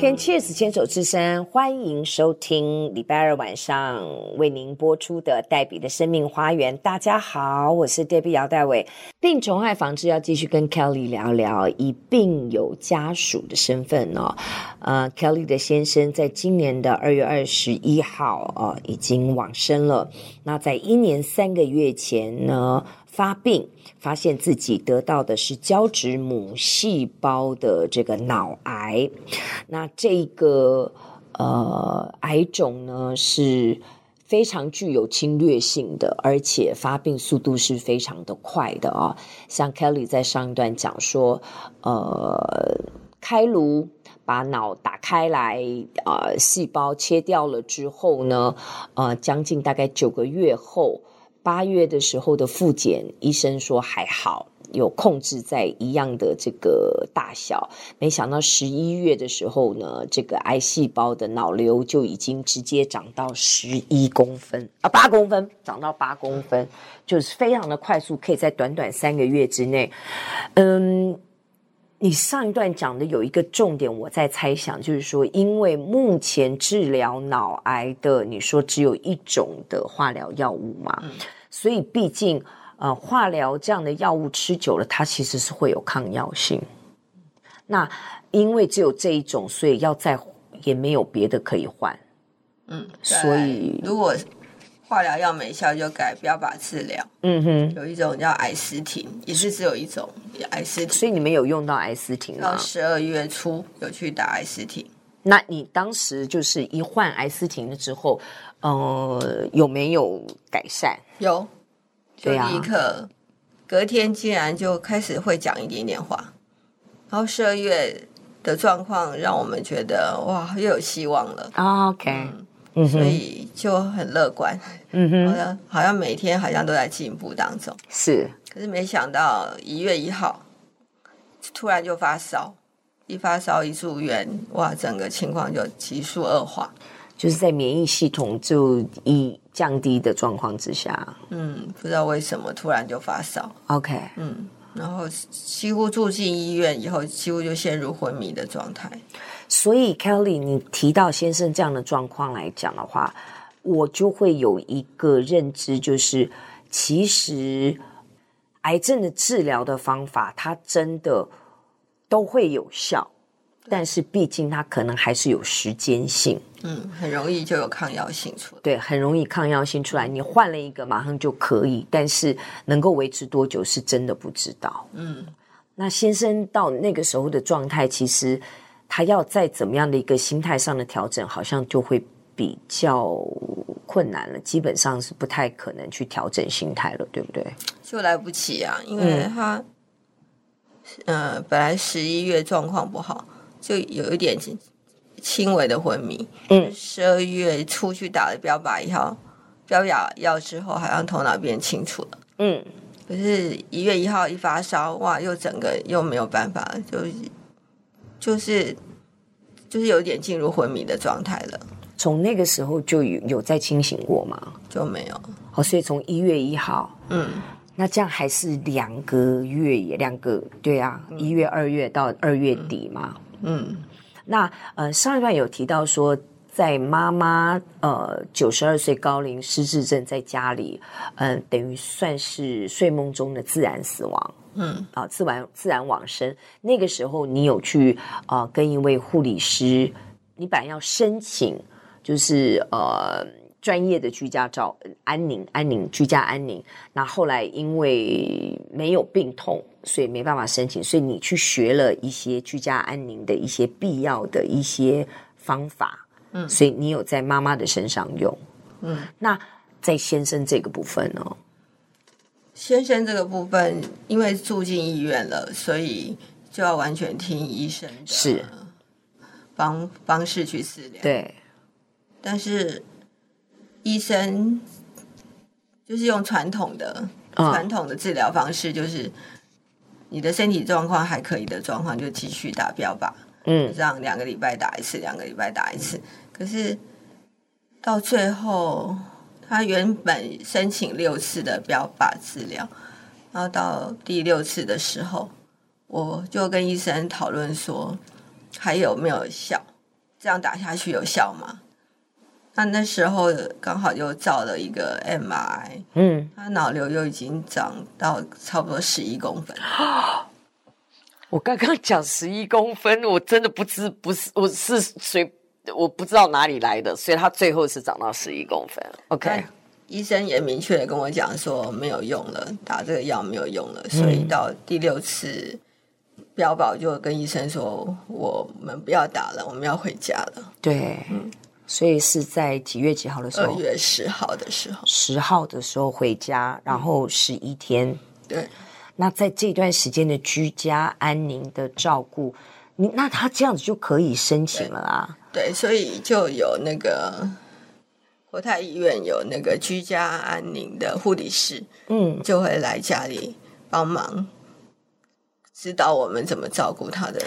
跟 Cheers 牵手之声，欢迎收听礼拜二晚上为您播出的黛比的生命花园。大家好，我是黛比姚黛伟。病虫害防治要继续跟 Kelly 聊聊，以病友家属的身份哦。呃，Kelly 的先生在今年的二月二十一号呃已经往生了。那在一年三个月前呢，发病，发现自己得到的是胶质母细胞的这个脑癌。那这个呃癌种呢是非常具有侵略性的，而且发病速度是非常的快的啊。像 Kelly 在上一段讲说，呃，开颅把脑打开来，呃，细胞切掉了之后呢，呃，将近大概九个月后。八月的时候的复检，医生说还好，有控制在一样的这个大小。没想到十一月的时候呢，这个癌细胞的脑瘤就已经直接长到十一公分啊，八公分，长到八公分，就是非常的快速，可以在短短三个月之内，嗯。你上一段讲的有一个重点，我在猜想，就是说，因为目前治疗脑癌的，你说只有一种的化疗药物嘛，嗯、所以毕竟，呃，化疗这样的药物吃久了，它其实是会有抗药性。那因为只有这一种，所以要再也没有别的可以换。嗯，所以如果。化疗药没效就改标靶治疗。嗯哼，有一种叫艾斯汀，也是只有一种艾斯廷。所以你们有用到艾斯汀吗？到十二月初有去打艾斯廷。那你当时就是一换艾司婷了之后，呃，有没有改善？有，就立刻隔天竟然就开始会讲一点点话，然后十二月的状况让我们觉得哇，又有希望了。Oh, OK。嗯所以就很乐观，嗯哼，好像好像每天好像都在进步当中，是。可是没想到一月一号突然就发烧，一发烧一住院，哇，整个情况就急速恶化，就是在免疫系统就一降低的状况之下，嗯，不知道为什么突然就发烧，OK，嗯，然后几乎住进医院以后，几乎就陷入昏迷的状态。所以，Kelly，你提到先生这样的状况来讲的话，我就会有一个认知，就是其实癌症的治疗的方法，它真的都会有效，但是毕竟它可能还是有时间性。嗯，很容易就有抗药性出来。对，很容易抗药性出来，你换了一个马上就可以，但是能够维持多久是真的不知道。嗯，那先生到那个时候的状态，其实。他要再怎么样的一个心态上的调整，好像就会比较困难了。基本上是不太可能去调整心态了，对不对？就来不及啊，因为他，嗯、呃，本来十一月状况不好，就有一点轻微的昏迷。嗯，十二月初去打了标靶一号标靶药之后，好像头脑变清楚了。嗯，可是一月一号一发烧，哇，又整个又没有办法，就。就是，就是有点进入昏迷的状态了。从那个时候就有有在清醒过吗？就没有。哦，所以从一月一号，嗯，那这样还是两个月也两个，对啊，一月、二月到二月底嘛。嗯，嗯那呃上一段有提到说，在妈妈呃九十二岁高龄失智症在家里，嗯、呃，等于算是睡梦中的自然死亡。嗯啊，自然自然往生。那个时候，你有去啊、呃、跟一位护理师，你本来要申请，就是呃专业的居家照安宁安宁居家安宁。那后来因为没有病痛，所以没办法申请。所以你去学了一些居家安宁的一些必要的一些方法。嗯，所以你有在妈妈的身上用。嗯，那在先生这个部分呢？先生这个部分，因为住进医院了，所以就要完全听医生的是方方式去治疗。对，但是医生就是用传统的、哦、传统的治疗方式，就是你的身体状况还可以的状况，就继续打标靶。嗯，这样两个礼拜打一次，两个礼拜打一次。可是到最后，他原本申请六次的标靶治疗，然后到第六次的时候，我就跟医生讨论说，还有没有效？这样打下去有效吗？那那时候刚好又照了一个 MRI，嗯，他脑瘤又已经长到差不多十一公分。我刚刚讲十一公分，我真的不知不是我是谁，我不知道哪里来的，所以他最后是长到十一公分。OK，医生也明确的跟我讲说没有用了，打这个药没有用了，所以到第六次标宝就跟医生说，我们不要打了，我们要回家了。对，嗯。所以是在几月几号的时候？二月十号的时候。十号的时候回家，然后十一天。对。那在这段时间的居家安宁的照顾，你那他这样子就可以申请了啊？对，所以就有那个国泰医院有那个居家安宁的护理师，嗯，就会来家里帮忙，指导我们怎么照顾他的。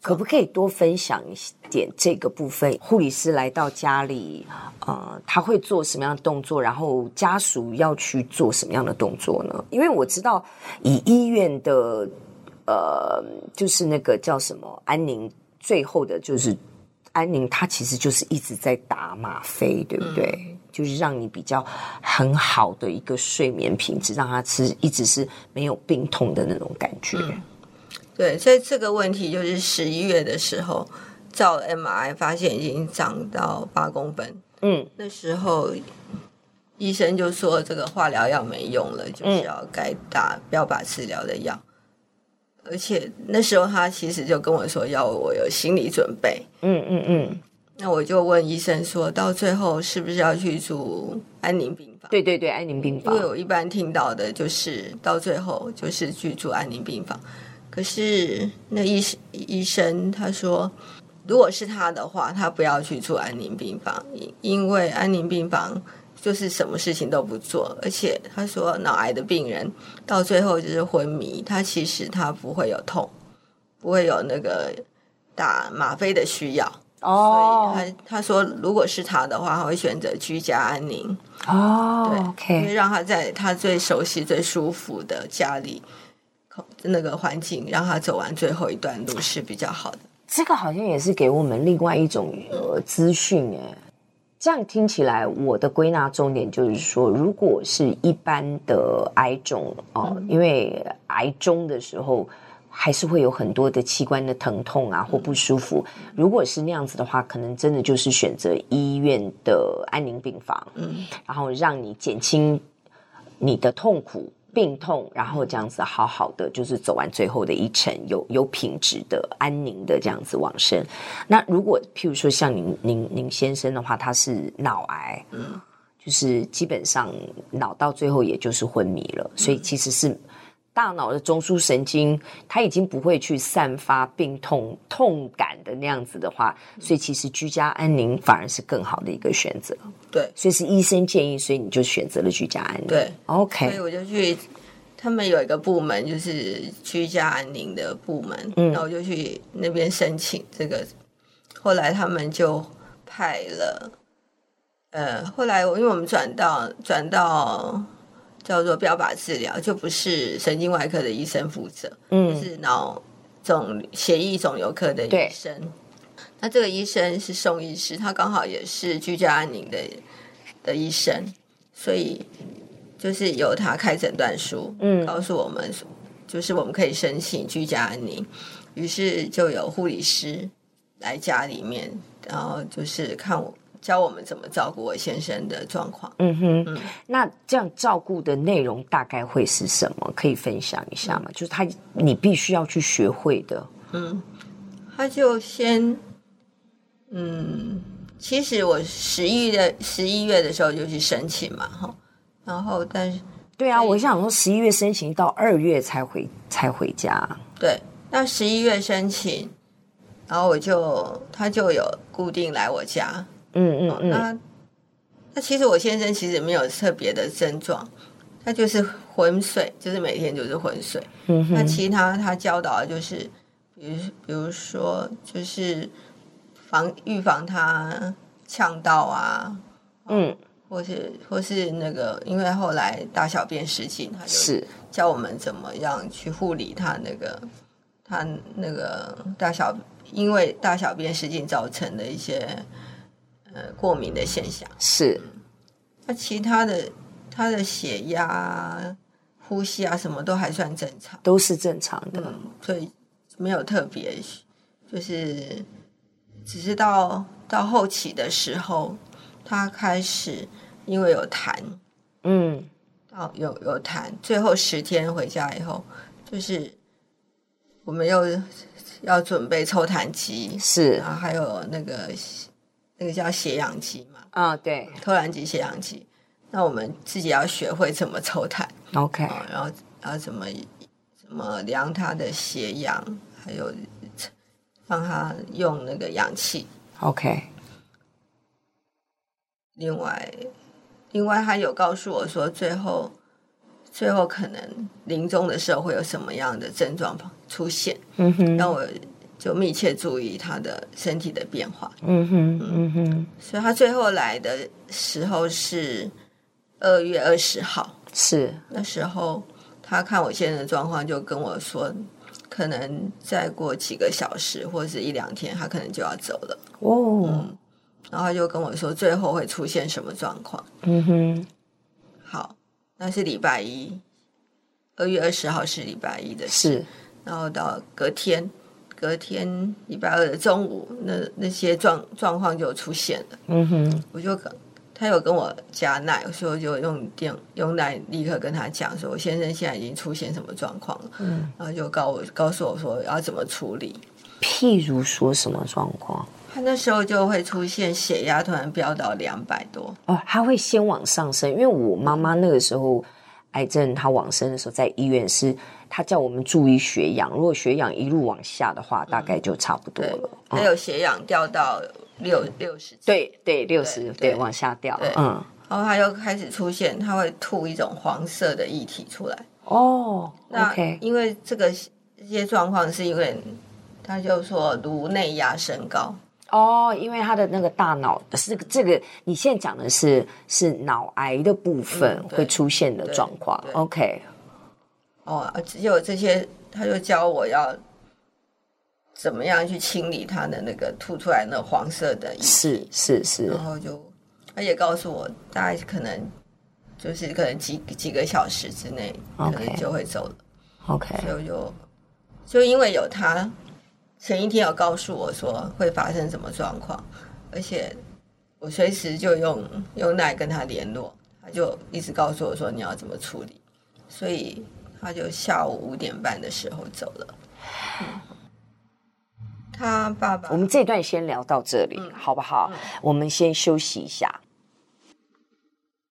可不可以多分享一点这个部分？护理师来到家里，呃，他会做什么样的动作？然后家属要去做什么样的动作呢？因为我知道，以医院的，呃，就是那个叫什么安宁，最后的就是安宁，他其实就是一直在打吗啡，对不对？嗯、就是让你比较很好的一个睡眠品质，让他吃一直是没有病痛的那种感觉。嗯对，所以这个问题就是十一月的时候照 MRI 发现已经长到八公分，嗯，那时候医生就说这个化疗药没用了，就是要该打标靶治疗的药，嗯、而且那时候他其实就跟我说要我有心理准备，嗯嗯嗯，那我就问医生说到最后是不是要去住安宁病房？对对对，安宁病房，因为我一般听到的就是到最后就是去住安宁病房。可是那医生医生他说，如果是他的话，他不要去住安宁病房，因为安宁病房就是什么事情都不做，而且他说脑癌的病人到最后就是昏迷，他其实他不会有痛，不会有那个打吗啡的需要哦。所以他他说，如果是他的话，他会选择居家安宁哦，对因为让他在他最熟悉、最舒服的家里。那个环境让他走完最后一段路是比较好的。这个好像也是给我们另外一种呃资讯哎。这样听起来，我的归纳重点就是说，如果是一般的癌种哦，因为癌中的时候还是会有很多的器官的疼痛啊或不舒服。嗯、如果是那样子的话，可能真的就是选择医院的安宁病房，嗯，然后让你减轻你的痛苦。病痛，然后这样子好好的，就是走完最后的一程，有有品质的、安宁的这样子往生。那如果譬如说像您您您先生的话，他是脑癌，嗯，就是基本上脑到最后也就是昏迷了，所以其实是。大脑的中枢神经，它已经不会去散发病痛痛感的那样子的话，所以其实居家安宁反而是更好的一个选择。对，所以是医生建议，所以你就选择了居家安宁。对，OK。所以我就去，他们有一个部门就是居家安宁的部门，嗯，然后我就去那边申请这个。后来他们就派了，呃，后来我因为我们转到转到。叫做标靶治疗，就不是神经外科的医生负责，嗯，是脑肿血液肿瘤科的医生。那这个医生是宋医师，他刚好也是居家安宁的的医生，所以就是由他开诊断书，嗯，告诉我们，就是我们可以申请居家安宁。于是就有护理师来家里面，然后就是看我。教我们怎么照顾我先生的状况。嗯哼，嗯，那这样照顾的内容大概会是什么？可以分享一下吗？嗯、就是他，你必须要去学会的。嗯，他就先，嗯，其实我十一月十一月的时候就去申请嘛，哈，然后但是，对啊，我想说十一月申请到二月才回才回家。对，那十一月申请，然后我就他就有固定来我家。嗯嗯嗯，那那其实我先生其实没有特别的症状，他就是昏睡，就是每天就是昏睡。嗯哼，那其他他教导的就是，比如比如说就是防预防他呛到啊，嗯，或是或是那个，因为后来大小便失禁，他就是。教我们怎么样去护理他那个他那个大小，因为大小便失禁造成的一些呃过敏的现象。是，那其他的他的血压、呼吸啊，什么都还算正常，都是正常的，嗯，所以没有特别，就是只是到到后期的时候。他开始因为有痰，嗯，到，有有痰，最后十天回家以后，就是我们又要准备抽痰机，是，然后还有那个那个叫血氧机嘛，啊、哦，对，抽痰机、血氧机，那我们自己要学会怎么抽痰，OK，然后然后怎么怎么量他的血氧，还有让他用那个氧气，OK。另外，另外他有告诉我说，最后，最后可能临终的时候会有什么样的症状出现？嗯哼，让我就密切注意他的身体的变化。嗯哼，嗯哼，所以他最后来的时候是二月二十号，是那时候他看我现在的状况，就跟我说，可能再过几个小时或者是一两天，他可能就要走了。哦。嗯然后他就跟我说，最后会出现什么状况？嗯哼，好，那是礼拜一，二月二十号是礼拜一的事。是，然后到隔天，隔天礼拜二的中午，那那些状状况就出现了。嗯哼，我就跟他有跟我加奶，所以我就用电用奶立刻跟他讲说，我先生现在已经出现什么状况了。嗯，然后就告我告诉我说要怎么处理。譬如说什么状况？他那时候就会出现血压突然飙到两百多哦，他会先往上升，因为我妈妈那个时候癌症，她往生的时候在医院是，她叫我们注意血氧，如果血氧一路往下的话，大概就差不多了。还有血氧掉到六六十，对对，六十对往下掉，嗯，然后他又开始出现，他会吐一种黄色的液体出来。哦，那因为这个这些状况是因为他就说颅内压升高。哦，因为他的那个大脑是这个，你现在讲的是是脑癌的部分会出现的状况。嗯、OK，哦，只有这些，他就教我要怎么样去清理他的那个吐出来那黄色的，是是是，然后就他也告诉我，大概可能就是可能几几个小时之内可能就会走了。OK，所以我就就因为有他。前一天有告诉我说会发生什么状况，而且我随时就用用奶跟他联络，他就一直告诉我说你要怎么处理，所以他就下午五点半的时候走了。嗯、他爸爸，我们这段先聊到这里，嗯、好不好？嗯、我们先休息一下。